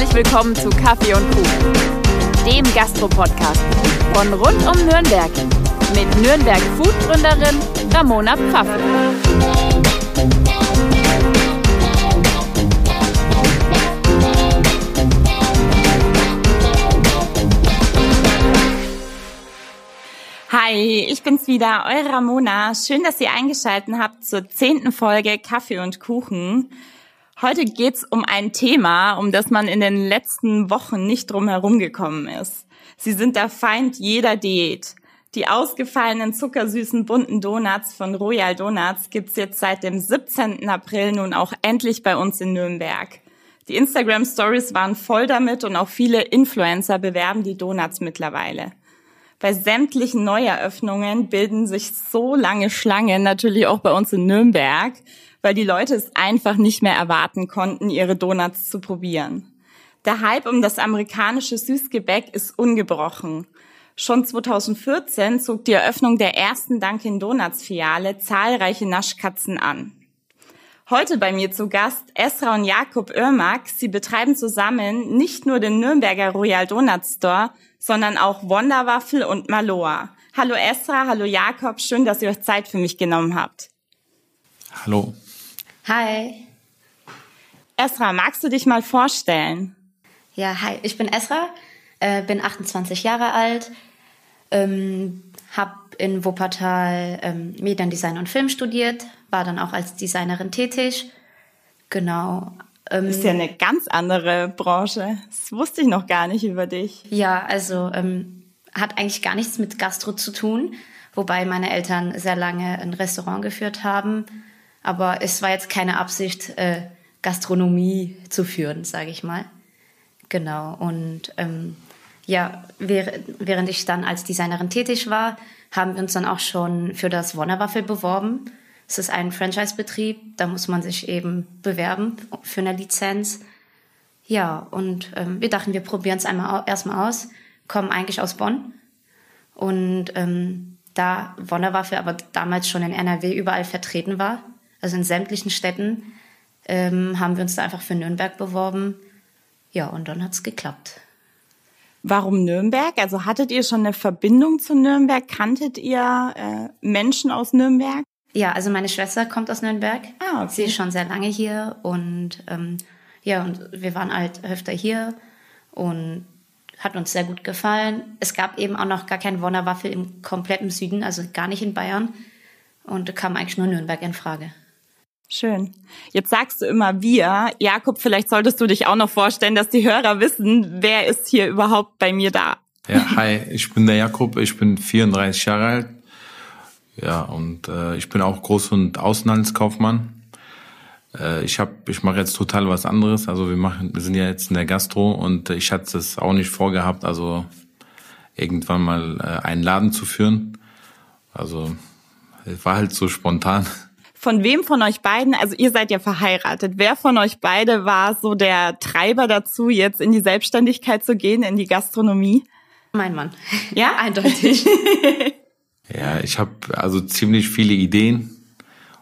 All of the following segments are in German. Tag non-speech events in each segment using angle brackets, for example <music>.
Herzlich willkommen zu Kaffee und Kuchen, dem Gastro-Podcast von rund um Nürnberg mit Nürnberg Food-Gründerin Ramona Pfaffe. Hi, ich bin's wieder, eure Ramona. Schön, dass ihr eingeschaltet habt zur zehnten Folge Kaffee und Kuchen. Heute geht's um ein Thema, um das man in den letzten Wochen nicht drum herum gekommen ist. Sie sind der Feind jeder Diät. Die ausgefallenen zuckersüßen bunten Donuts von Royal Donuts gibt's jetzt seit dem 17. April nun auch endlich bei uns in Nürnberg. Die Instagram Stories waren voll damit und auch viele Influencer bewerben die Donuts mittlerweile. Bei sämtlichen Neueröffnungen bilden sich so lange Schlangen, natürlich auch bei uns in Nürnberg, weil die Leute es einfach nicht mehr erwarten konnten, ihre Donuts zu probieren. Der Hype um das amerikanische Süßgebäck ist ungebrochen. Schon 2014 zog die Eröffnung der ersten Dunkin Donuts Filiale zahlreiche Naschkatzen an. Heute bei mir zu Gast Esra und Jakob Irmak. Sie betreiben zusammen nicht nur den Nürnberger Royal Donut Store, sondern auch Wonderwaffel und Maloa. Hallo Esra, hallo Jakob, schön, dass ihr euch Zeit für mich genommen habt. Hallo. Hi. Esra, magst du dich mal vorstellen? Ja, hi, ich bin Esra, äh, bin 28 Jahre alt, ähm, habe in Wuppertal ähm, Mediendesign und Film studiert, war dann auch als Designerin tätig. Genau. Ähm, ist ja eine ganz andere Branche. Das wusste ich noch gar nicht über dich. Ja, also ähm, hat eigentlich gar nichts mit Gastro zu tun, wobei meine Eltern sehr lange ein Restaurant geführt haben. Aber es war jetzt keine Absicht, äh, Gastronomie zu führen, sage ich mal. Genau. Und ähm, ja, während ich dann als Designerin tätig war, haben wir uns dann auch schon für das Wonnerwaffel beworben. Es ist ein Franchise-Betrieb, da muss man sich eben bewerben für eine Lizenz. Ja, und ähm, wir dachten, wir probieren es einmal erstmal aus, kommen eigentlich aus Bonn. Und ähm, da Wonnerwaffel aber damals schon in NRW überall vertreten war, also in sämtlichen Städten, ähm, haben wir uns da einfach für Nürnberg beworben. Ja, und dann hat's geklappt. Warum Nürnberg? Also hattet ihr schon eine Verbindung zu Nürnberg? Kanntet ihr äh, Menschen aus Nürnberg? Ja, also meine Schwester kommt aus Nürnberg. Ah, okay. Sie ist schon sehr lange hier und ähm, ja, und wir waren halt öfter hier und hat uns sehr gut gefallen. Es gab eben auch noch gar kein Wonnerwaffel im kompletten Süden, also gar nicht in Bayern. Und da kam eigentlich nur Nürnberg in Frage. Schön. Jetzt sagst du immer wir. Jakob, vielleicht solltest du dich auch noch vorstellen, dass die Hörer wissen, wer ist hier überhaupt bei mir da. Ja, hi, ich bin der Jakob, ich bin 34 Jahre alt. Ja, und äh, ich bin auch Groß- und Außenhandelskaufmann. Äh, ich hab, ich mache jetzt total was anderes. Also wir machen, wir sind ja jetzt in der Gastro und ich hatte es auch nicht vorgehabt, also irgendwann mal äh, einen Laden zu führen. Also es war halt so spontan. Von wem von euch beiden, also ihr seid ja verheiratet, wer von euch beide war so der Treiber dazu, jetzt in die Selbstständigkeit zu gehen, in die Gastronomie? Mein Mann. Ja, <laughs> eindeutig. <laughs> ja, ich habe also ziemlich viele Ideen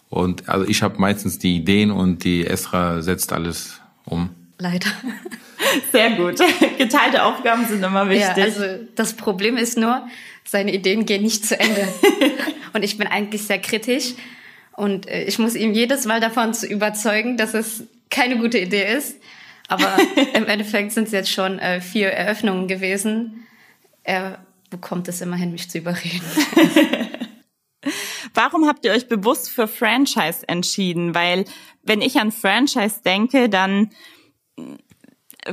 und also ich habe meistens die Ideen und die Esra setzt alles um. Leider. <laughs> Sehr gut. Geteilte Aufgaben sind immer wichtig. Ja, also das Problem ist nur, seine Ideen gehen nicht zu Ende. und ich bin eigentlich sehr kritisch und äh, ich muss ihm jedes Mal davon zu überzeugen, dass es keine gute Idee ist. Aber <laughs> im Endeffekt sind es jetzt schon äh, vier Eröffnungen gewesen. Er bekommt es immerhin, mich zu überreden. <laughs> Warum habt ihr euch bewusst für Franchise entschieden? Weil wenn ich an Franchise denke, dann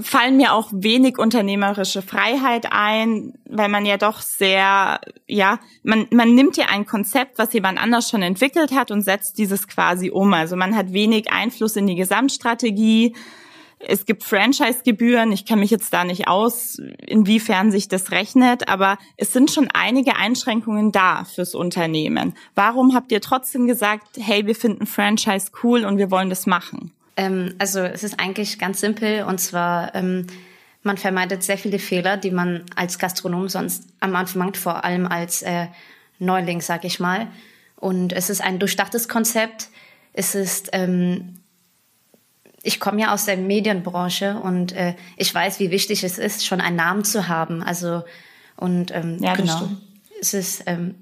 fallen mir auch wenig unternehmerische Freiheit ein, weil man ja doch sehr, ja, man, man nimmt ja ein Konzept, was jemand anders schon entwickelt hat und setzt dieses quasi um. Also man hat wenig Einfluss in die Gesamtstrategie. Es gibt Franchise-Gebühren. Ich kenne mich jetzt da nicht aus, inwiefern sich das rechnet, aber es sind schon einige Einschränkungen da fürs Unternehmen. Warum habt ihr trotzdem gesagt, hey, wir finden Franchise cool und wir wollen das machen? Ähm, also es ist eigentlich ganz simpel und zwar ähm, man vermeidet sehr viele Fehler, die man als Gastronom sonst am Anfang macht, vor allem als äh, Neuling, sag ich mal. Und es ist ein durchdachtes Konzept. Es ist ähm, ich komme ja aus der Medienbranche und äh, ich weiß, wie wichtig es ist, schon einen Namen zu haben. Also und ähm, ja, genau, es ist ähm,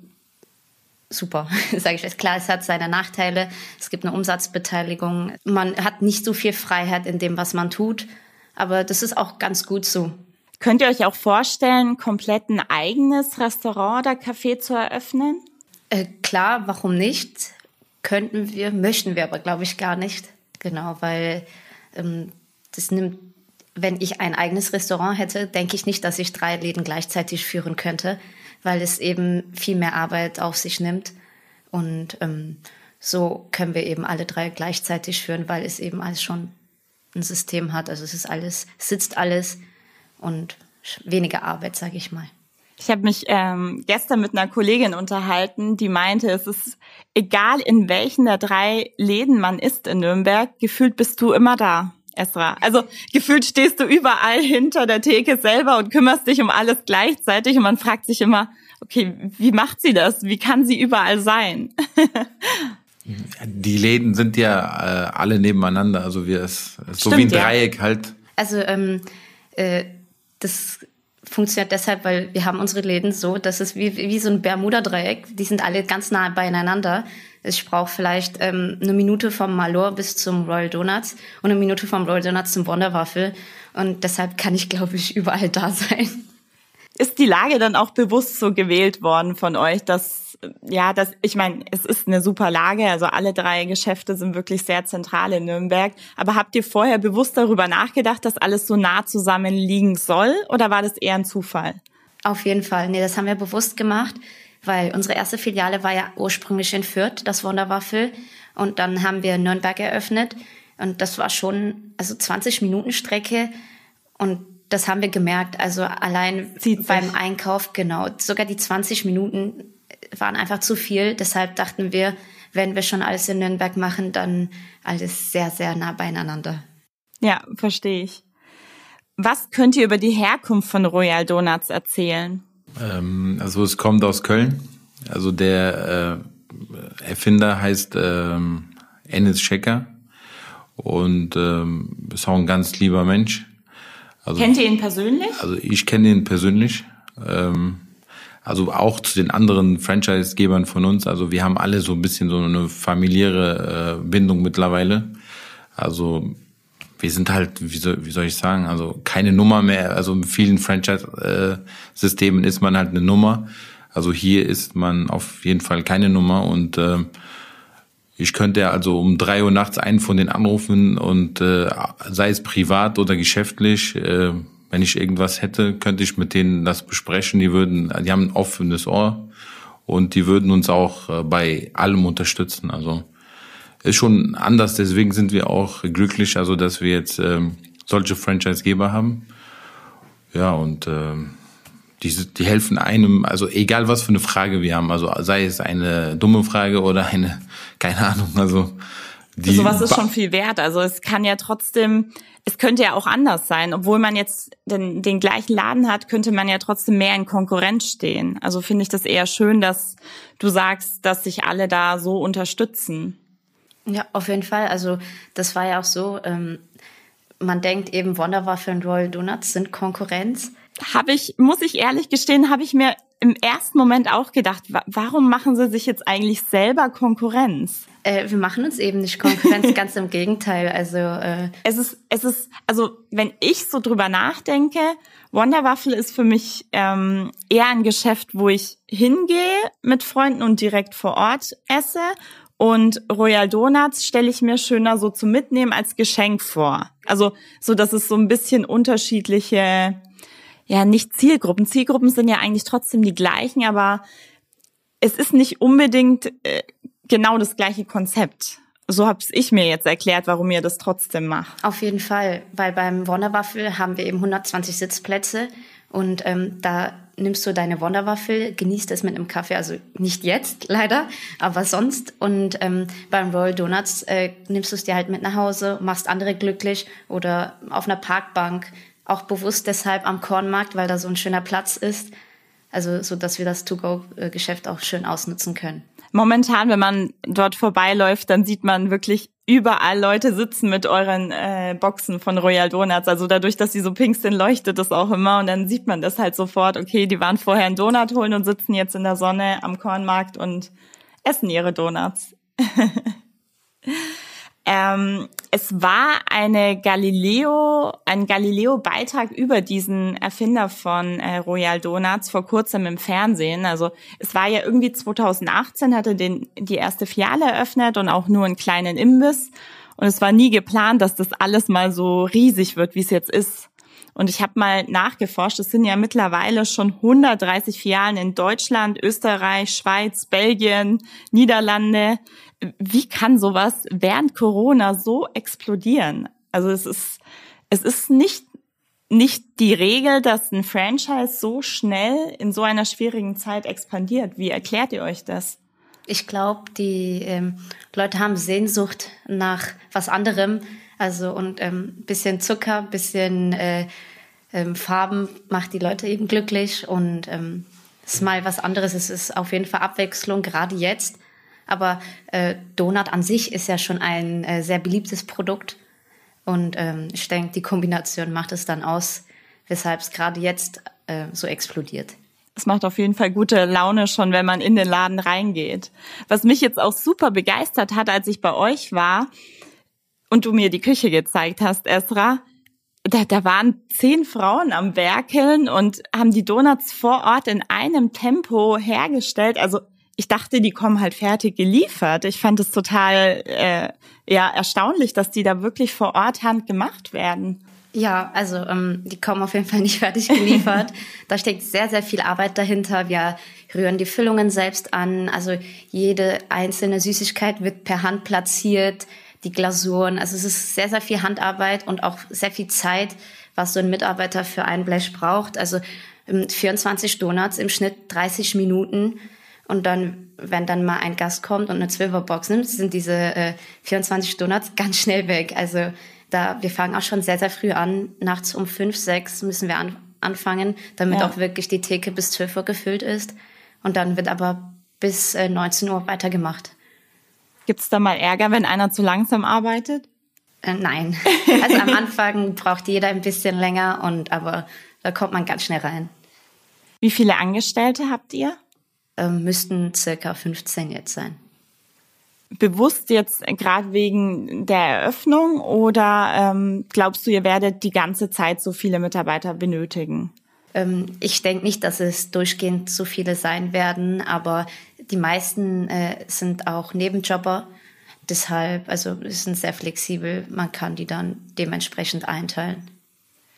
super, <laughs> sage ich jetzt. Klar, es hat seine Nachteile. Es gibt eine Umsatzbeteiligung. Man hat nicht so viel Freiheit in dem, was man tut. Aber das ist auch ganz gut so. Könnt ihr euch auch vorstellen, komplett ein eigenes Restaurant oder Café zu eröffnen? Äh, klar, warum nicht? Könnten wir, möchten wir aber, glaube ich, gar nicht. Genau, weil ähm, das nimmt, wenn ich ein eigenes Restaurant hätte, denke ich nicht, dass ich drei Läden gleichzeitig führen könnte, weil es eben viel mehr Arbeit auf sich nimmt. Und ähm, so können wir eben alle drei gleichzeitig führen, weil es eben alles schon ein System hat. Also es ist alles, sitzt alles und weniger Arbeit, sage ich mal. Ich habe mich ähm, gestern mit einer Kollegin unterhalten, die meinte, es ist egal, in welchen der drei Läden man ist in Nürnberg, gefühlt bist du immer da, Esra. Also gefühlt stehst du überall hinter der Theke selber und kümmerst dich um alles gleichzeitig und man fragt sich immer, okay, wie macht sie das? Wie kann sie überall sein? Die Läden sind ja äh, alle nebeneinander, also wir es so Stimmt, wie ein Dreieck ja. halt. Also ähm, äh, das funktioniert deshalb, weil wir haben unsere Läden so, dass es wie, wie so ein Bermuda-Dreieck, die sind alle ganz nah beieinander. Ich brauche vielleicht ähm, eine Minute vom Malor bis zum Royal Donuts und eine Minute vom Royal Donuts zum Wonderwaffel. Und deshalb kann ich, glaube ich, überall da sein. Ist die Lage dann auch bewusst so gewählt worden von euch, dass ja, das, ich meine, es ist eine super Lage. Also alle drei Geschäfte sind wirklich sehr zentral in Nürnberg. Aber habt ihr vorher bewusst darüber nachgedacht, dass alles so nah zusammen liegen soll? Oder war das eher ein Zufall? Auf jeden Fall. Nee, das haben wir bewusst gemacht, weil unsere erste Filiale war ja ursprünglich in Fürth, das Wunderwaffel. Und dann haben wir Nürnberg eröffnet. Und das war schon, also 20 Minuten Strecke. Und das haben wir gemerkt. Also allein beim Einkauf, genau. Sogar die 20 Minuten waren einfach zu viel. Deshalb dachten wir, wenn wir schon alles in Nürnberg machen, dann alles sehr, sehr nah beieinander. Ja, verstehe ich. Was könnt ihr über die Herkunft von Royal Donuts erzählen? Ähm, also es kommt aus Köln. Also der äh, Erfinder heißt ähm, Ennis Schecker und ähm, ist auch ein ganz lieber Mensch. Also, Kennt ihr ihn persönlich? Also ich kenne ihn persönlich. Ähm, also auch zu den anderen Franchise-Gebern von uns. Also wir haben alle so ein bisschen so eine familiäre äh, Bindung mittlerweile. Also wir sind halt, wie soll, wie soll ich sagen, also keine Nummer mehr. Also in vielen Franchise-Systemen ist man halt eine Nummer. Also hier ist man auf jeden Fall keine Nummer und äh, ich könnte also um drei Uhr nachts einen von den anrufen und äh, sei es privat oder geschäftlich, äh, wenn ich irgendwas hätte, könnte ich mit denen das besprechen. Die würden, die haben ein offenes Ohr und die würden uns auch äh, bei allem unterstützen. Also ist schon anders. Deswegen sind wir auch glücklich, also dass wir jetzt ähm, solche Franchise-Geber haben. Ja und ähm, die, die helfen einem, also egal was für eine Frage wir haben, also sei es eine dumme Frage oder eine, <laughs> keine Ahnung, also die Sowas ist schon viel wert. Also es kann ja trotzdem, es könnte ja auch anders sein. Obwohl man jetzt den, den gleichen Laden hat, könnte man ja trotzdem mehr in Konkurrenz stehen. Also finde ich das eher schön, dass du sagst, dass sich alle da so unterstützen. Ja, auf jeden Fall. Also das war ja auch so, ähm, man denkt eben Wonderwaffel und Royal Donuts sind Konkurrenz. Habe ich, muss ich ehrlich gestehen, habe ich mir im ersten Moment auch gedacht, warum machen sie sich jetzt eigentlich selber Konkurrenz? Äh, wir machen uns eben nicht Konkurrenz, <laughs> ganz im Gegenteil. Also äh es ist, es ist, also wenn ich so drüber nachdenke, Wonderwaffel ist für mich ähm, eher ein Geschäft, wo ich hingehe mit Freunden und direkt vor Ort esse. Und Royal Donuts stelle ich mir schöner so zum Mitnehmen als Geschenk vor. Also so, dass es so ein bisschen unterschiedliche, ja nicht Zielgruppen. Zielgruppen sind ja eigentlich trotzdem die gleichen, aber es ist nicht unbedingt äh, genau das gleiche Konzept. So habe ich mir jetzt erklärt, warum ihr das trotzdem macht. Auf jeden Fall, weil beim Wonderwaffel haben wir eben 120 Sitzplätze und ähm, da nimmst du deine Wonderwaffel, genießt es mit einem Kaffee, also nicht jetzt leider, aber sonst. Und ähm, beim Royal Donuts äh, nimmst du es dir halt mit nach Hause, machst andere glücklich oder auf einer Parkbank, auch bewusst deshalb am Kornmarkt, weil da so ein schöner Platz ist. Also so, dass wir das To-Go-Geschäft auch schön ausnutzen können momentan, wenn man dort vorbeiläuft, dann sieht man wirklich überall Leute sitzen mit euren äh, Boxen von Royal Donuts. Also dadurch, dass sie so pink sind, leuchtet das auch immer und dann sieht man das halt sofort. Okay, die waren vorher einen Donut holen und sitzen jetzt in der Sonne am Kornmarkt und essen ihre Donuts. <laughs> ähm, es war eine Galileo, ein Galileo-Beitrag über diesen Erfinder von äh, Royal Donuts vor kurzem im Fernsehen. Also es war ja irgendwie 2018, hatte den, die erste Filiale eröffnet und auch nur einen kleinen Imbiss. Und es war nie geplant, dass das alles mal so riesig wird, wie es jetzt ist. Und ich habe mal nachgeforscht, es sind ja mittlerweile schon 130 Filialen in Deutschland, Österreich, Schweiz, Belgien, Niederlande. Wie kann sowas während Corona so explodieren? Also es ist, es ist nicht, nicht die Regel, dass ein Franchise so schnell in so einer schwierigen Zeit expandiert. Wie erklärt ihr euch das? Ich glaube, die ähm, Leute haben Sehnsucht nach was anderem also und ähm, bisschen Zucker, bisschen äh, ähm, Farben macht die Leute eben glücklich und ähm, ist mal was anderes. Es ist auf jeden Fall Abwechslung, gerade jetzt. Aber äh, Donut an sich ist ja schon ein äh, sehr beliebtes Produkt. Und ähm, ich denke, die Kombination macht es dann aus, weshalb es gerade jetzt äh, so explodiert. Es macht auf jeden Fall gute Laune schon, wenn man in den Laden reingeht. Was mich jetzt auch super begeistert hat, als ich bei euch war, und du mir die Küche gezeigt hast, Esra, da, da waren zehn Frauen am Werkeln und haben die Donuts vor Ort in einem Tempo hergestellt. Also ich dachte, die kommen halt fertig geliefert. Ich fand es total äh, ja erstaunlich, dass die da wirklich vor Ort handgemacht werden. Ja, also ähm, die kommen auf jeden Fall nicht <laughs> fertig geliefert. da steckt sehr, sehr viel Arbeit dahinter. Wir rühren die Füllungen selbst an. Also jede einzelne Süßigkeit wird per Hand platziert die Glasuren. Also es ist sehr, sehr viel Handarbeit und auch sehr viel Zeit, was so ein Mitarbeiter für ein Blech braucht. Also 24 Donuts im Schnitt 30 Minuten. Und dann, wenn dann mal ein Gast kommt und eine Zwölferbox nimmt, sind diese äh, 24 Donuts ganz schnell weg. Also da, wir fangen auch schon sehr, sehr früh an. Nachts um fünf, sechs müssen wir an, anfangen, damit ja. auch wirklich die Theke bis 12 Uhr gefüllt ist. Und dann wird aber bis äh, 19 Uhr weitergemacht. Gibt es da mal Ärger, wenn einer zu langsam arbeitet? Äh, nein. Also am Anfang <laughs> braucht jeder ein bisschen länger und aber da kommt man ganz schnell rein. Wie viele Angestellte habt ihr? Äh, müssten circa 15 jetzt sein. Bewusst jetzt gerade wegen der Eröffnung oder ähm, glaubst du, ihr werdet die ganze Zeit so viele Mitarbeiter benötigen? Ähm, ich denke nicht, dass es durchgehend so viele sein werden, aber die meisten äh, sind auch Nebenjobber. Deshalb, also sind sehr flexibel. Man kann die dann dementsprechend einteilen.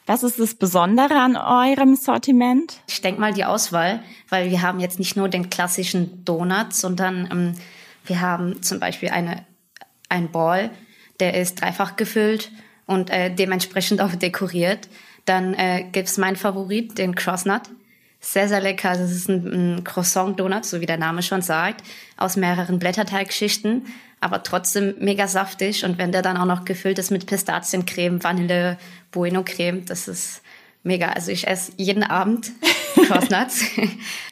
Was ist das Besondere an eurem Sortiment? Ich denke mal die Auswahl, weil wir haben jetzt nicht nur den klassischen Donut, sondern ähm, wir haben zum Beispiel eine, ein Ball, der ist dreifach gefüllt und äh, dementsprechend auch dekoriert. Dann äh, gibt's meinen Favorit, den Crossnut. Sehr, sehr lecker. Das ist ein, ein Croissant-Donut, so wie der Name schon sagt, aus mehreren Blätterteigschichten, aber trotzdem mega saftig. Und wenn der dann auch noch gefüllt ist mit Pistaziencreme, Vanille, Bueno-Creme, das ist mega. Also ich esse jeden Abend <laughs> Crossnuts.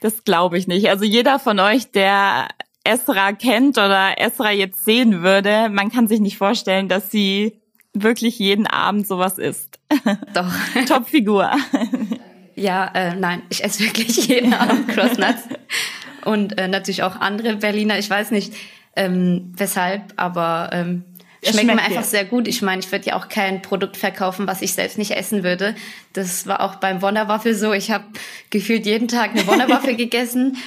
das glaube ich nicht. Also jeder von euch, der Esra kennt oder Esra jetzt sehen würde, man kann sich nicht vorstellen, dass sie wirklich jeden Abend sowas isst. <laughs> Doch. Top-Figur. Ja, äh, nein, ich esse wirklich jeden Abend Crossnuts. Und äh, natürlich auch andere Berliner. Ich weiß nicht, ähm, weshalb, aber ähm, schmeckt, mir einfach sehr gut. Ich meine, ich würde ja auch kein Produkt verkaufen, was ich selbst nicht essen würde. Das war auch beim Wonderwaffel so. Ich habe gefühlt jeden Tag eine Wonderwaffel <laughs> gegessen.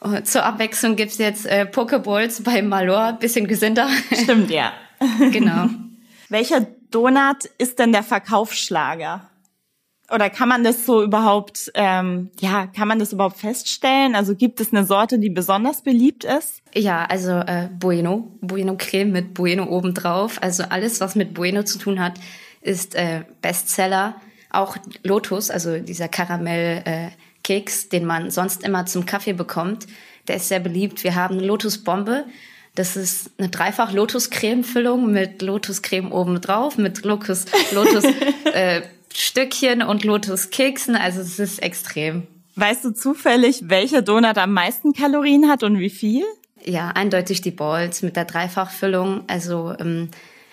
Und zur Abwechslung gibt's jetzt äh, Pokeballs bei Malor, bisschen gesünder. Stimmt, ja. genau. Welcher Donut ist denn der Verkaufsschlager? Oder kann man das so überhaupt, ähm, ja, kann man das überhaupt feststellen? Also gibt es eine Sorte, die besonders beliebt ist? Ja, also äh, Bueno, Bueno Creme mit Bueno obendrauf. Also alles, was mit Bueno zu tun hat, ist äh, Bestseller. Auch Lotus, also dieser Karamell-Keks, äh, den man sonst immer zum Kaffee bekommt, der ist sehr beliebt. Wir haben eine Lotusbombe. Das ist eine dreifach Lotus-Creme-Füllung mit Lotus-Creme obendrauf, mit Lotus, Lotus <laughs> äh, Stückchen und Lotus-Keksen. Also es ist extrem. Weißt du zufällig, welcher Donut am meisten Kalorien hat und wie viel? Ja, eindeutig die Balls mit der Dreifachfüllung. Also ähm,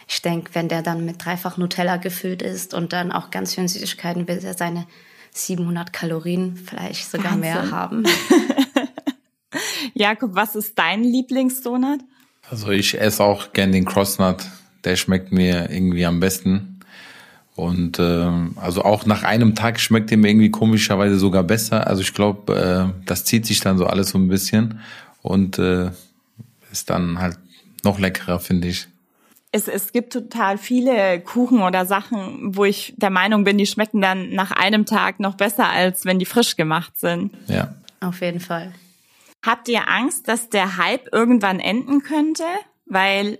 ich denke, wenn der dann mit Dreifach Nutella gefüllt ist und dann auch ganz vielen Süßigkeiten, wird er seine 700 Kalorien vielleicht sogar Wahnsinn. mehr haben. <laughs> Jakob, was ist dein Lieblingsdonut? Also ich esse auch gern den Crossnut. Der schmeckt mir irgendwie am besten. Und äh, also auch nach einem Tag schmeckt er mir irgendwie komischerweise sogar besser. Also ich glaube, äh, das zieht sich dann so alles so ein bisschen und äh, ist dann halt noch leckerer, finde ich. Es, es gibt total viele Kuchen oder Sachen, wo ich der Meinung bin, die schmecken dann nach einem Tag noch besser, als wenn die frisch gemacht sind. Ja. Auf jeden Fall. Habt ihr Angst, dass der Hype irgendwann enden könnte? Weil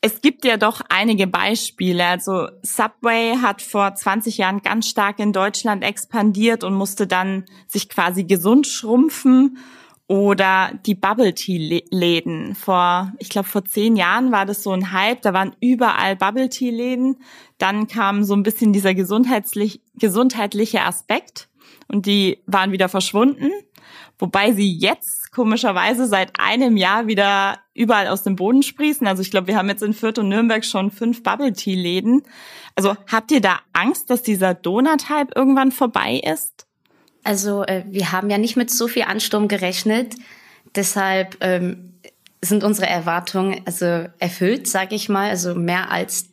es gibt ja doch einige Beispiele. Also Subway hat vor 20 Jahren ganz stark in Deutschland expandiert und musste dann sich quasi gesund schrumpfen. Oder die Bubble Tea Läden. Vor, ich glaube, vor zehn Jahren war das so ein Hype. Da waren überall Bubble Tea Läden. Dann kam so ein bisschen dieser gesundheitlich, gesundheitliche Aspekt und die waren wieder verschwunden. Wobei sie jetzt komischerweise seit einem Jahr wieder überall aus dem Boden sprießen. Also ich glaube, wir haben jetzt in Fürth und Nürnberg schon fünf Bubble Tea Läden. Also habt ihr da Angst, dass dieser Donut-Hype irgendwann vorbei ist? Also äh, wir haben ja nicht mit so viel Ansturm gerechnet. Deshalb ähm, sind unsere Erwartungen also erfüllt, sage ich mal, also mehr als.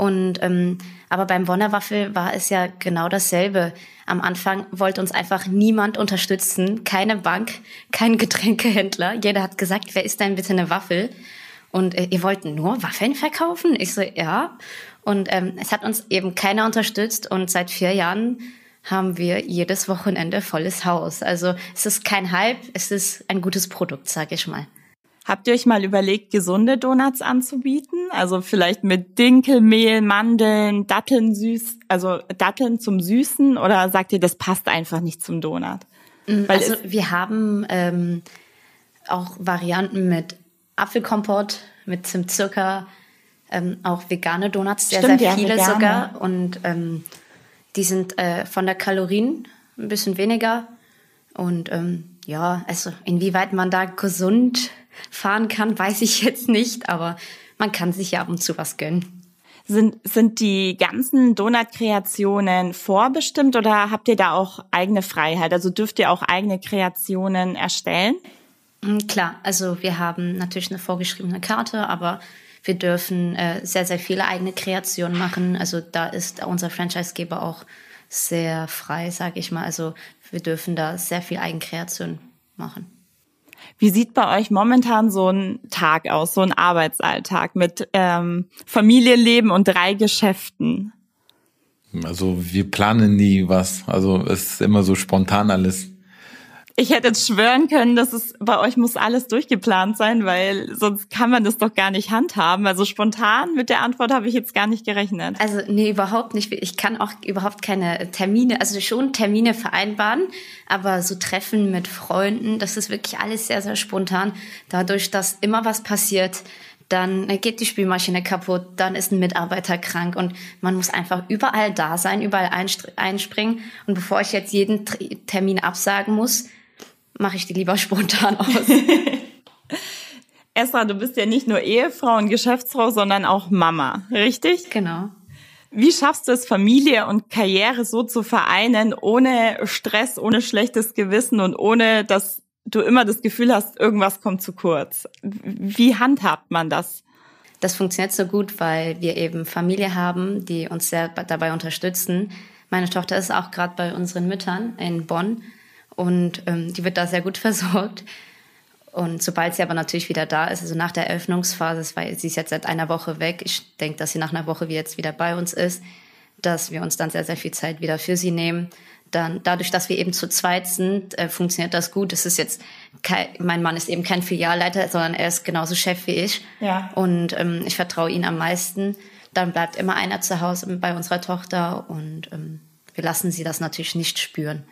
Und ähm, aber beim Wonderwaffel war es ja genau dasselbe. Am Anfang wollte uns einfach niemand unterstützen, keine Bank, kein <laughs> Getränkehändler. Jeder hat gesagt, wer ist denn bitte eine Waffel? Und äh, ihr wollt nur Waffeln verkaufen? Ich so, ja. Und ähm, es hat uns eben keiner unterstützt und seit vier Jahren haben wir jedes Wochenende volles Haus. Also es ist kein Hype, es ist ein gutes Produkt, sag ich mal. Habt ihr euch mal überlegt, gesunde Donuts anzubieten? Also vielleicht mit Dinkelmehl, Mandeln, Datteln süß, also Datteln zum Süßen oder sagt ihr, das passt einfach nicht zum Donut? Mm, Weil also wir haben ähm, auch Varianten mit Apfelkompott, mit Zimtzucker, ähm, auch vegane Donuts, sehr, Stimmt, sehr viele ja, sogar. Und ähm, die sind äh, von der Kalorien ein bisschen weniger. Und ähm, ja, also inwieweit man da gesund fahren kann, weiß ich jetzt nicht, aber man kann sich ja ab und zu was gönnen. Sind, sind die ganzen Donut-Kreationen vorbestimmt oder habt ihr da auch eigene Freiheit? Also dürft ihr auch eigene Kreationen erstellen? Mm, klar, also wir haben natürlich eine vorgeschriebene Karte, aber wir dürfen äh, sehr, sehr viele eigene Kreationen machen. Also da ist unser Franchisegeber auch sehr frei, sage ich mal. Also wir dürfen da sehr viel Eigenkreation machen. Wie sieht bei euch momentan so ein Tag aus, so ein Arbeitsalltag mit ähm, Familienleben und drei Geschäften? Also wir planen nie was. Also es ist immer so spontan alles ich hätte jetzt schwören können, dass es bei euch muss alles durchgeplant sein, weil sonst kann man das doch gar nicht handhaben. Also spontan mit der Antwort habe ich jetzt gar nicht gerechnet. Also nee, überhaupt nicht. Ich kann auch überhaupt keine Termine, also schon Termine vereinbaren, aber so Treffen mit Freunden, das ist wirklich alles sehr, sehr spontan. Dadurch, dass immer was passiert, dann geht die Spülmaschine kaputt, dann ist ein Mitarbeiter krank und man muss einfach überall da sein, überall einspringen. Und bevor ich jetzt jeden Termin absagen muss, mache ich die lieber spontan aus. <laughs> Esra, du bist ja nicht nur Ehefrau und Geschäftsfrau, sondern auch Mama, richtig? Genau. Wie schaffst du es, Familie und Karriere so zu vereinen, ohne Stress, ohne schlechtes Gewissen und ohne, dass du immer das Gefühl hast, irgendwas kommt zu kurz? Wie handhabt man das? Das funktioniert so gut, weil wir eben Familie haben, die uns sehr dabei unterstützen. Meine Tochter ist auch gerade bei unseren Müttern in Bonn und ähm, die wird da sehr gut <laughs> versorgt. Und sobald sie aber natürlich wieder da ist, also nach der Eröffnungsphase, weil sie ist jetzt seit einer Woche weg, ich denke, dass sie nach einer Woche jetzt wieder bei uns ist, dass wir uns dann sehr, sehr viel Zeit wieder für sie nehmen. Dann dadurch, dass wir eben zu zweit sind, äh, funktioniert das gut. Es ist jetzt kein, mein Mann ist eben kein Filialleiter, sondern er ist genauso Chef wie ich. Ja. Und ähm, ich vertraue ihm am meisten. Dann bleibt immer einer zu Hause bei unserer Tochter und ähm, wir lassen sie das natürlich nicht spüren.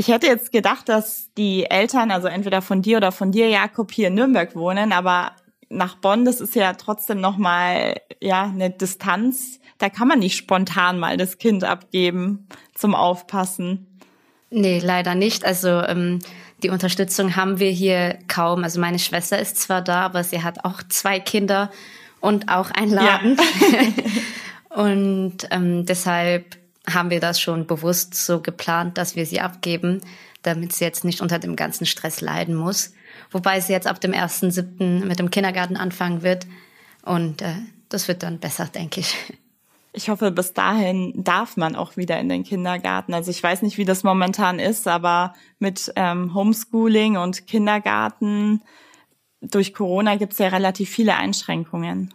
Ich hätte jetzt gedacht, dass die Eltern, also entweder von dir oder von dir, Jakob, hier in Nürnberg wohnen, aber nach Bonn, das ist ja trotzdem nochmal ja, eine Distanz. Da kann man nicht spontan mal das Kind abgeben zum Aufpassen. Nee, leider nicht. Also ähm, Die Unterstützung haben wir hier kaum. Also meine Schwester ist zwar da, aber sie hat auch zwei Kinder und auch einen Laden. Ja. <laughs> <laughs> und ähm, deshalb haben wir das schon bewusst so geplant, dass wir sie abgeben, damit sie jetzt nicht unter dem ganzen Stress leiden muss. Wobei sie jetzt ab dem 1.7. mit dem Kindergarten anfangen wird. Und äh, das wird dann besser, denke ich. Ich hoffe, bis dahin darf man auch wieder in den Kindergarten. Also ich weiß nicht, wie das momentan ist, aber mit ähm, Homeschooling und Kindergarten durch Corona gibt es ja relativ viele Einschränkungen.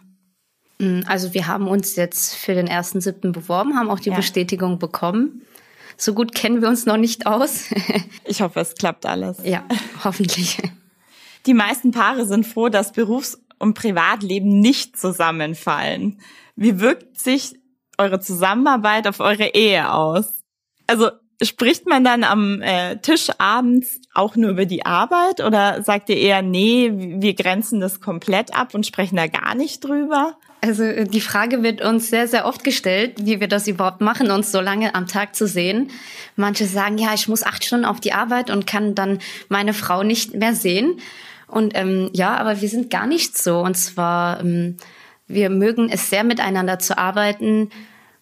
Mm, also wir haben uns jetzt für den ersten siebten beworben, haben auch die ja. Bestätigung bekommen. So gut kennen wir uns noch nicht aus. <laughs> ich hoffe, es klappt alles. Ja, hoffentlich. Die meisten Paare sind froh, dass Berufs- und Privatleben nicht zusammenfallen. Wie wirkt sich eure Zusammenarbeit auf eure Ehe aus? Also spricht man dann am äh, Tisch abends auch nur über die Arbeit oder sagt ihr eher, nee, wir grenzen das komplett ab und sprechen da gar nicht drüber? Also äh, die Frage wird uns sehr, sehr oft gestellt, wie wir das überhaupt machen, uns so lange am Tag zu sehen. Manche sagen, ja, ich muss acht Stunden auf die Arbeit und kann dann meine Frau nicht mehr sehen. Und ähm, ja, aber wir sind gar nicht so. Und zwar, ähm, wir mögen es sehr miteinander zu arbeiten.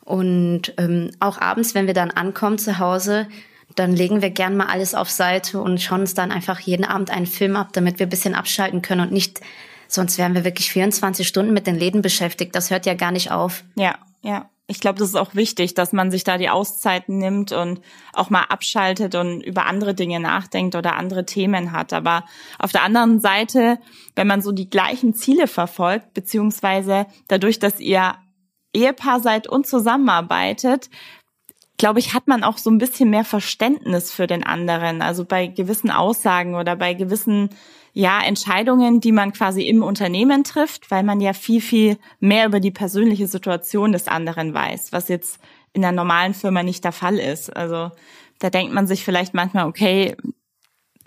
Und ähm, auch abends, wenn wir dann ankommen zu Hause, dann legen wir gern mal alles auf Seite und schauen uns dann einfach jeden Abend einen Film ab, damit wir ein bisschen abschalten können und nicht Sonst wären wir wirklich 24 Stunden mit den Läden beschäftigt. Das hört ja gar nicht auf. Ja, ja. Ich glaube, das ist auch wichtig, dass man sich da die Auszeiten nimmt und auch mal abschaltet und über andere Dinge nachdenkt oder andere Themen hat. Aber auf der anderen Seite, wenn man so die gleichen Ziele verfolgt, beziehungsweise dadurch, dass ihr Ehepaar seid und zusammenarbeitet, glaube ich, hat man auch so ein bisschen mehr Verständnis für den anderen. Also bei gewissen Aussagen oder bei gewissen ja, Entscheidungen, die man quasi im Unternehmen trifft, weil man ja viel, viel mehr über die persönliche Situation des anderen weiß, was jetzt in der normalen Firma nicht der Fall ist. Also da denkt man sich vielleicht manchmal, okay,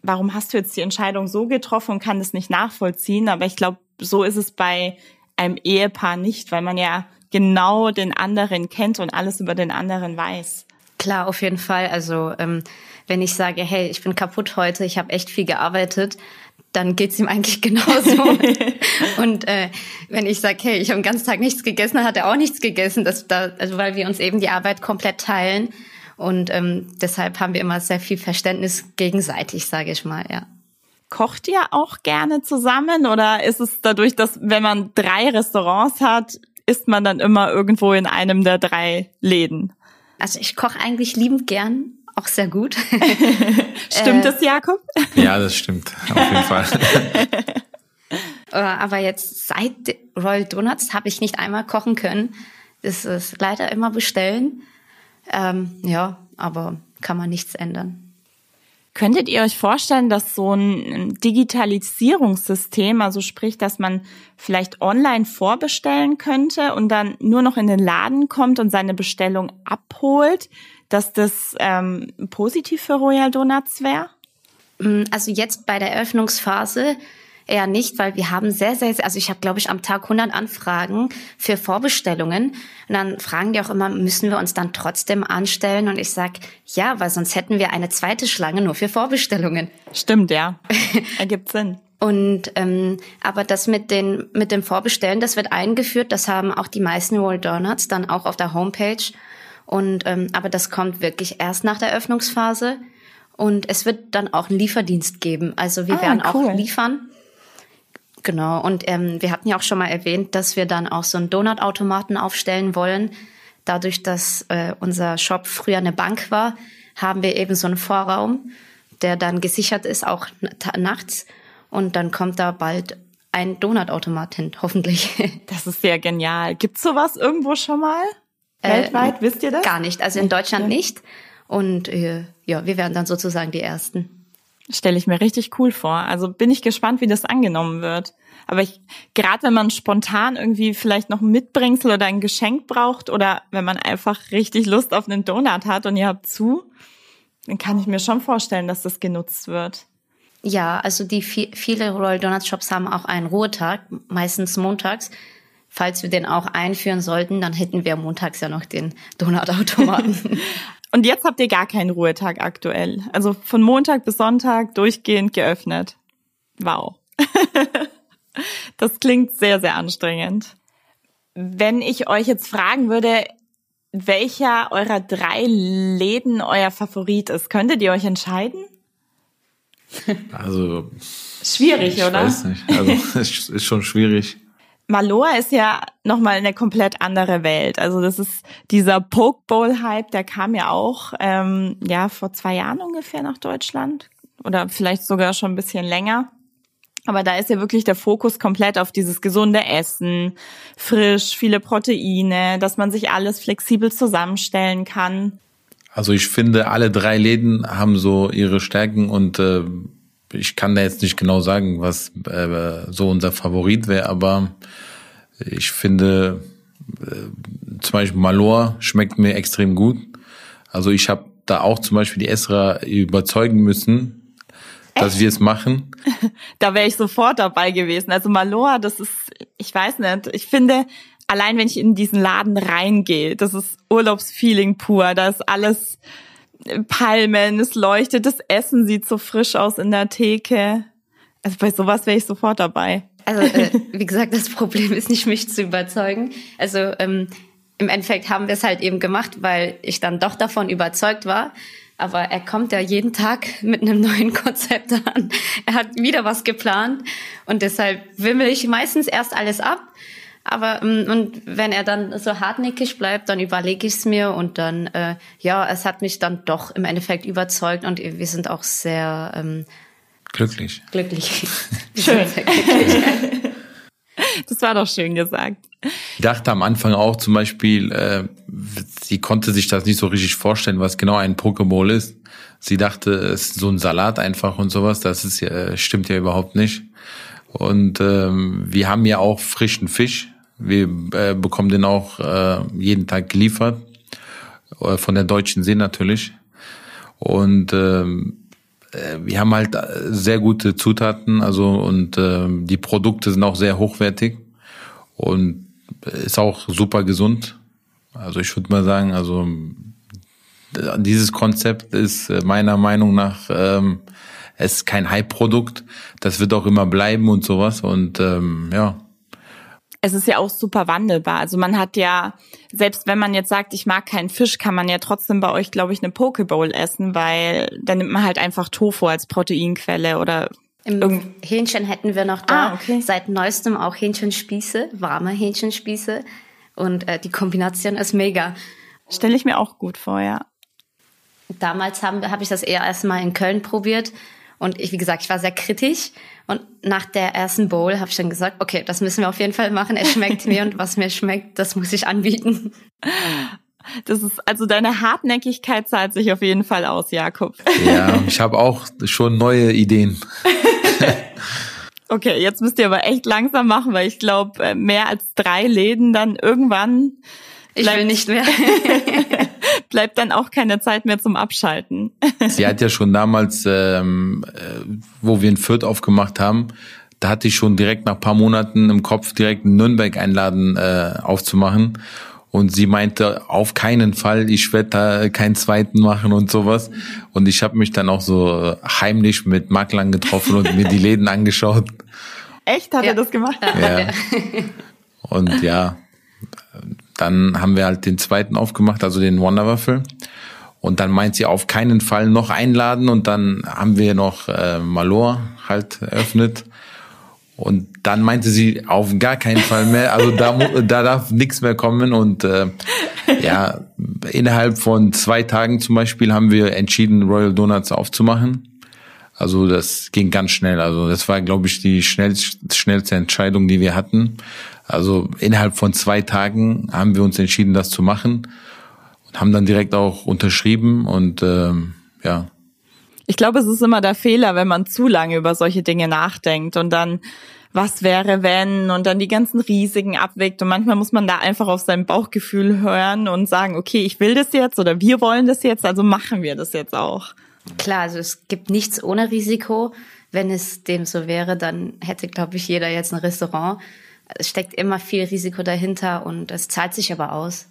warum hast du jetzt die Entscheidung so getroffen und kann das nicht nachvollziehen? Aber ich glaube, so ist es bei einem Ehepaar nicht, weil man ja genau den anderen kennt und alles über den anderen weiß. Klar, auf jeden Fall. Also ähm, wenn ich sage, hey, ich bin kaputt heute, ich habe echt viel gearbeitet, dann geht's ihm eigentlich <laughs> genauso. und äh, wenn ich sage, hey, ich habe den ganzen Tag nichts gegessen, dann hat er auch nichts gegessen, das, da, also weil wir uns eben die Arbeit komplett teilen. Und ähm, deshalb haben wir immer sehr viel Verständnis gegenseitig, sage ich mal, ja. Kocht ihr auch gerne zusammen oder ist es dadurch, dass wenn man drei Restaurants hat, isst man dann immer irgendwo in einem der drei Läden? Also ich koche eigentlich liebend gern auch sehr gut. <laughs> stimmt das, Jakob? Ja, das stimmt, auf jeden Fall. <laughs> Äh, aber jetzt seit Royal Donuts habe ich nicht einmal kochen können. Das ist leider immer bestellen. Ähm, ja, aber kann man nichts ändern. Könntet ihr euch vorstellen, dass so ein Digitalisierungssystem, also sprich, dass man vielleicht online vorbestellen könnte und dann nur noch in den Laden kommt und seine Bestellung abholt, dass das ähm, positiv für Royal Donuts wäre? Mm, also jetzt bei der Eröffnungsphase eher nicht, weil wir haben sehr, sehr, also ich habe, glaube ich, am Tag 100 Anfragen für Vorbestellungen. Und dann fragen die auch immer, müssen wir uns dann trotzdem anstellen? Und ich sag, ja, weil sonst hätten wir eine zweite Schlange nur für Vorbestellungen. Stimmt, ja. <laughs> Ergibt Sinn. Und ähm, aber das mit den mit dem Vorbestellen, das wird eingeführt. Das haben auch die meisten Roll Donuts dann auch auf der Homepage. Und ähm, aber das kommt wirklich erst nach der Öffnungsphase. Und es wird dann auch einen Lieferdienst geben. Also wir ah, werden cool. auch liefern. Genau. Und ähm, wir hatten ja auch schon mal erwähnt, dass wir dann auch so einen Donutautomaten aufstellen wollen. Dadurch, dass äh, unser Shop früher eine Bank war, haben wir eben so einen Vorraum, der dann gesichert ist, auch nachts. Und dann kommt da bald ein Donutautomat hin, <laughs> hoffentlich. Das ist sehr genial. Gibt's sowas irgendwo schon mal? Weltweit, äh, wisst ihr das? Gar nicht. Also in Deutschland ja. nicht. Und äh, ja, wir werden dann sozusagen die Ersten. Stelle ich mir richtig cool vor. Also bin ich gespannt, wie das angenommen wird. Aber ich, gerade wenn man spontan irgendwie vielleicht noch ein Mitbringsel oder ein Geschenk braucht oder wenn man einfach richtig Lust auf einen Donut hat und ihr habt zu, dann kann ich mir schon vorstellen, dass das genutzt wird. Ja, also die viele Royal Donut Shops haben auch einen Ruhetag, meistens montags. Falls wir den auch einführen sollten, dann hätten wir montags ja noch den Donutautomaten. <laughs> Und jetzt habt ihr gar keinen Ruhetag aktuell. Also von Montag bis Sonntag durchgehend geöffnet. Wow. <laughs> das klingt sehr, sehr anstrengend. Wenn ich euch jetzt fragen würde, welcher eurer drei Läden euer Favorit ist, könntet ihr euch entscheiden? Also schwierig, ich oder? Ich weiß nicht. Also <laughs> es ist schon schwierig. Maloa ist ja nochmal eine komplett andere Welt. Also das ist dieser Poke Bowl Hype, der kam ja auch ähm, ja vor zwei Jahren ungefähr nach Deutschland oder vielleicht sogar schon ein bisschen länger. Aber da ist ja wirklich der Fokus komplett auf dieses gesunde Essen, frisch, viele Proteine, dass man sich alles flexibel zusammenstellen kann. Also ich finde, alle drei Läden haben so ihre Stärken und äh, ich kann da jetzt nicht genau sagen, was äh, so unser Favorit wäre, aber ich finde äh, zum Beispiel Malor schmeckt mir extrem gut. Also ich habe da auch zum Beispiel die Esra überzeugen müssen, Echt? dass wir es machen. <laughs> Da wäre ich sofort dabei gewesen. Also Malor, das ist, ich weiß nicht, ich finde, allein wenn ich in diesen Laden reingehe, das ist Urlaubsfeeling pur, da ist alles Palmen, es leuchtet, das Essen sieht so frisch aus in der Theke. Also bei sowas wäre ich sofort dabei. Also äh, <laughs> wie gesagt, das Problem ist nicht mich zu überzeugen. Also ähm, im Endeffekt haben wir es halt eben gemacht, weil ich dann doch davon überzeugt war. Aber er kommt ja jeden Tag mit einem neuen Konzept an. Er hat wieder was geplant und deshalb wimmel ich meistens erst alles ab aber ähm, und wenn er dann so hartnäckig bleibt, dann überlege ich es mir und dann, äh, ja, es hat mich dann doch im Endeffekt überzeugt und wir sind auch sehr ähm, glücklich. Glücklich. <laughs> Schön. <laughs> das war doch schön gesagt. Ich dachte am Anfang auch zum Beispiel, äh, sie konnte sich das nicht so richtig vorstellen, was genau ein Pokéball ist. Sie dachte, es ist so ein Salat einfach und sowas. Das ist ja, stimmt ja überhaupt nicht. Und ähm, wir haben ja auch frischen Fisch wir äh, bekommen den auch äh, jeden Tag geliefert, äh, von der Deutschen See natürlich. Und ähm, äh, wir haben halt sehr gute Zutaten, also und äh, die Produkte sind auch sehr hochwertig und ist auch super gesund. Also ich würde mal sagen, also dieses Konzept ist äh, meiner Meinung nach ähm, es ist kein Hype-Produkt. Das wird auch immer bleiben und sowas. Und ähm, ja, es ist ja auch super wandelbar. Also man hat ja, selbst wenn man jetzt sagt, ich mag keinen Fisch, kann man ja trotzdem bei euch, glaube ich, eine Pokeball essen, weil dann nimmt man halt einfach Tofu als Proteinquelle oder im Hähnchen hätten wir noch da ah, okay. seit neuestem auch Hähnchenspieße, warme Hähnchenspieße. Und äh, die Kombination ist mega. Stelle ich mir auch gut vor, ja. Damals habe hab ich das eher erstmal in Köln probiert. Und ich, wie gesagt, ich war sehr kritisch. Und nach der ersten Bowl habe ich dann gesagt, okay, das müssen wir auf jeden Fall machen. Es schmeckt mir und was mir schmeckt, das muss ich anbieten. Das ist also deine Hartnäckigkeit zahlt sich auf jeden Fall aus, Jakob. Ja, ich habe auch schon neue Ideen. okay, jetzt müsst ihr aber echt langsam machen, weil ich glaube, äh, mehr als drei Läden dann irgendwann. Ich will nicht mehr. <laughs> bleibt dann auch keine Zeit mehr zum Abschalten. <laughs> Sie hat ja schon damals, ähm, äh, wo wir in Fürth aufgemacht haben, da hatte ich schon direkt nach paar Monaten im Kopf direkt einen Nürnberg einladen äh, aufzumachen. Und sie meinte, auf keinen Fall, ich werde da keinen zweiten machen und sowas. Und ich habe mich dann auch so heimlich mit Maklern getroffen und mir die Läden angeschaut. Echt? Hat ja. er das gemacht? Ja. Und ja, dann haben wir halt den zweiten aufgemacht, also den Wonderwaffel. Und dann meint sie auf keinen Fall noch einladen und dann haben wir noch äh, Malor halt eröffnet. Und dann meinte sie auf gar keinen Fall mehr, also da, <laughs> da darf nichts mehr kommen. Und äh, ja, innerhalb von zwei Tagen zum Beispiel haben wir entschieden, Royal Donuts aufzumachen. Also das ging ganz schnell. Also das war, glaube ich, die schnellste Entscheidung, die wir hatten. Also innerhalb von zwei Tagen haben wir uns entschieden, das zu machen und haben dann direkt auch unterschrieben und ähm, ja. Ich glaube, es ist immer der Fehler, wenn man zu lange über solche Dinge nachdenkt und dann was wäre wenn und dann die ganzen Risiken abwägt und manchmal muss man da einfach auf sein Bauchgefühl hören und sagen, okay, ich will das jetzt oder wir wollen das jetzt, also machen wir das jetzt auch. Klar, also es gibt nichts ohne Risiko. Wenn es dem so wäre, dann hätte, glaube ich, jeder jetzt ein Restaurant es steckt immer viel Risiko dahinter und es zahlt sich aber aus.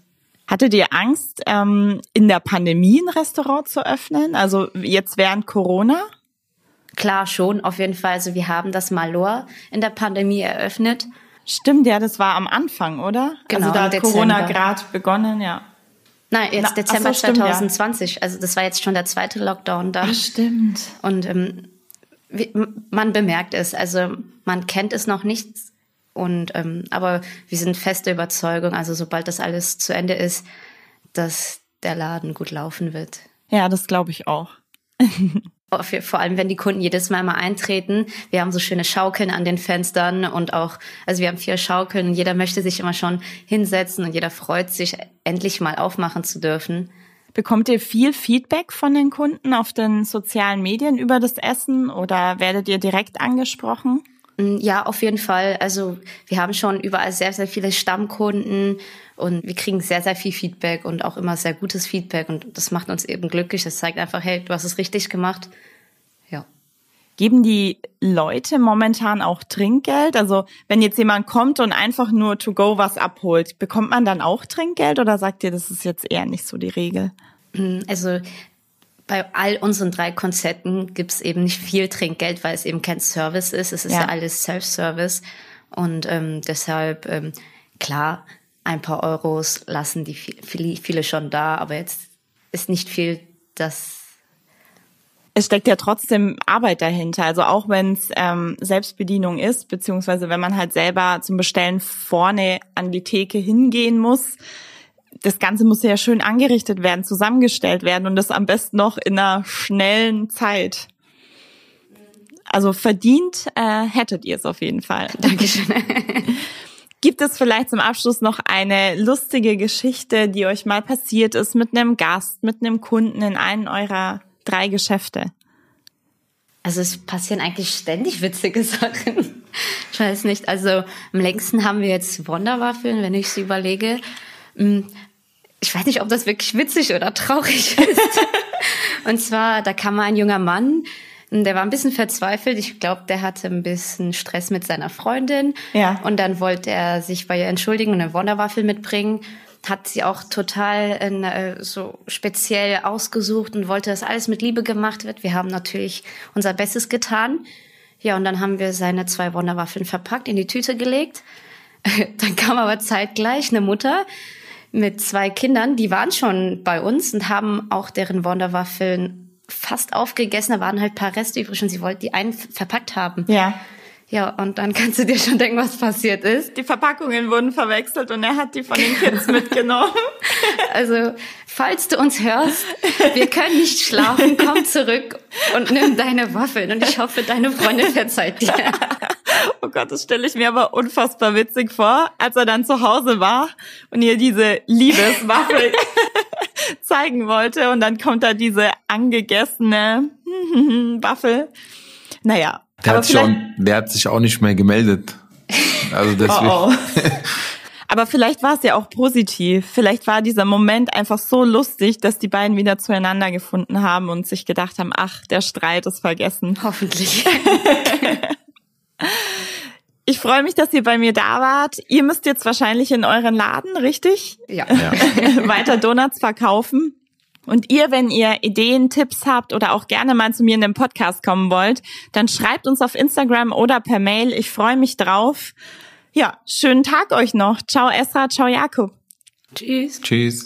Hattet ihr Angst, ähm, in der Pandemie ein Restaurant zu öffnen? Also jetzt während Corona? Klar, schon, auf jeden Fall. Also wir haben das Malor in der Pandemie eröffnet. Stimmt, ja, das war am Anfang, oder? Genau, also da hat Corona gerade begonnen, ja. Nein, jetzt Na, Dezember ach so, stimmt, ja. 2020. Also das war jetzt schon der zweite Lockdown da. stimmt. Und ähm, wie, man bemerkt es, also man kennt es noch nicht. Und ähm, aber wir sind feste Überzeugung, also sobald das alles zu Ende ist, dass der Laden gut laufen wird. Ja, das glaube ich auch. <laughs> Vor allem, wenn die Kunden jedes Mal mal eintreten. Wir haben so schöne Schaukeln an den Fenstern und auch, also wir haben vier Schaukeln und jeder möchte sich immer schon hinsetzen und jeder freut sich, endlich mal aufmachen zu dürfen. Bekommt ihr viel Feedback von den Kunden auf den sozialen Medien über das Essen oder werdet ihr direkt angesprochen? Mm, Ja, auf jeden Fall. Also wir haben schon überall sehr, sehr viele Stammkunden und wir kriegen sehr, sehr viel Feedback und auch immer sehr gutes Feedback und das macht uns eben glücklich. Das zeigt einfach, hey, du hast es richtig gemacht. Ja. Geben die Leute momentan auch Trinkgeld? Also wenn jetzt jemand kommt und einfach nur to go was abholt, bekommt man dann auch Trinkgeld oder sagt ihr, das ist jetzt eher nicht so die Regel? Mm, Also bei all unseren drei Konzerten gibt's eben nicht viel Trinkgeld, weil es eben kein Service ist. Es ist ja, Ja. alles Self-Service. Und ähm, deshalb, ähm, klar, ein paar Euros lassen die vi- viele, viele schon da, aber jetzt ist nicht viel, das Es steckt ja trotzdem Arbeit dahinter. Also auch wenn es ähm, Selbstbedienung ist, beziehungsweise wenn man halt selber zum Bestellen vorne an die Theke hingehen muss. Das Ganze muss ja schön angerichtet werden, zusammengestellt werden und das am besten noch in einer schnellen Zeit. Also verdient äh, hättet ihr es auf jeden Fall. <laughs> Dankeschön. <laughs> Gibt es vielleicht zum Abschluss noch eine lustige Geschichte, die euch mal passiert ist mit einem Gast, mit einem Kunden in einem eurer drei Geschäfte? Also es passieren eigentlich ständig witzige Sachen. Ich weiß nicht. Also am längsten haben wir jetzt Wonderwaffeln, wenn ich sie überlege. Hm, Ich weiß nicht, ob das wirklich witzig oder traurig <laughs> ist. Und zwar, da kam mal ein junger Mann, der war ein bisschen verzweifelt. Ich glaube, der hatte ein bisschen Stress mit seiner Freundin. Ja. Und dann wollte er sich bei ihr entschuldigen und eine Wonderwaffel mitbringen. Hat sie auch total äh, so speziell ausgesucht und wollte, dass alles mit Liebe gemacht wird. Wir haben natürlich unser Bestes getan. Ja, und dann haben wir seine zwei Wonderwaffeln verpackt, in die Tüte gelegt. <laughs> Dann kam aber zeitgleich eine Mutter mit zwei Kindern, die waren schon bei uns und haben auch deren Wonderwaffeln fast aufgegessen. Da waren halt ein paar Reste übrig und sie wollten die einen verpackt haben. Ja. Ja, und dann kannst du dir schon denken, was passiert ist. Die Verpackungen wurden verwechselt und er hat die von den Kids mitgenommen. <laughs> Also, falls du uns hörst, wir können nicht schlafen, komm zurück und nimm deine Waffeln. Und ich hoffe, deine Freundin verzeiht dir. <laughs> Oh Gott, das stelle ich mir aber unfassbar witzig vor, als er dann zu Hause war und ihr diese Liebeswaffel <laughs> zeigen wollte und dann kommt da diese angegessene <laughs> Waffel. Naja. Der hat, auch, der hat sich auch nicht mehr gemeldet. Also <laughs> deswegen. Oh, oh. Aber vielleicht war es ja auch positiv. Vielleicht war dieser Moment einfach so lustig, dass die beiden wieder zueinander gefunden haben und sich gedacht haben, ach, der Streit ist vergessen. Hoffentlich. Ich freue mich, dass ihr bei mir da wart. Ihr müsst jetzt wahrscheinlich in euren Laden, richtig? <laughs> Ja. Weiter Donuts verkaufen. Und ihr, wenn ihr Ideen, Tipps habt oder auch gerne mal zu mir in den Podcast kommen wollt, dann schreibt uns auf Instagram oder per Mail. Ich freue mich drauf. Ja, schönen Tag euch noch. Ciao Esra, ciao Jakob. Tschüss. Tschüss.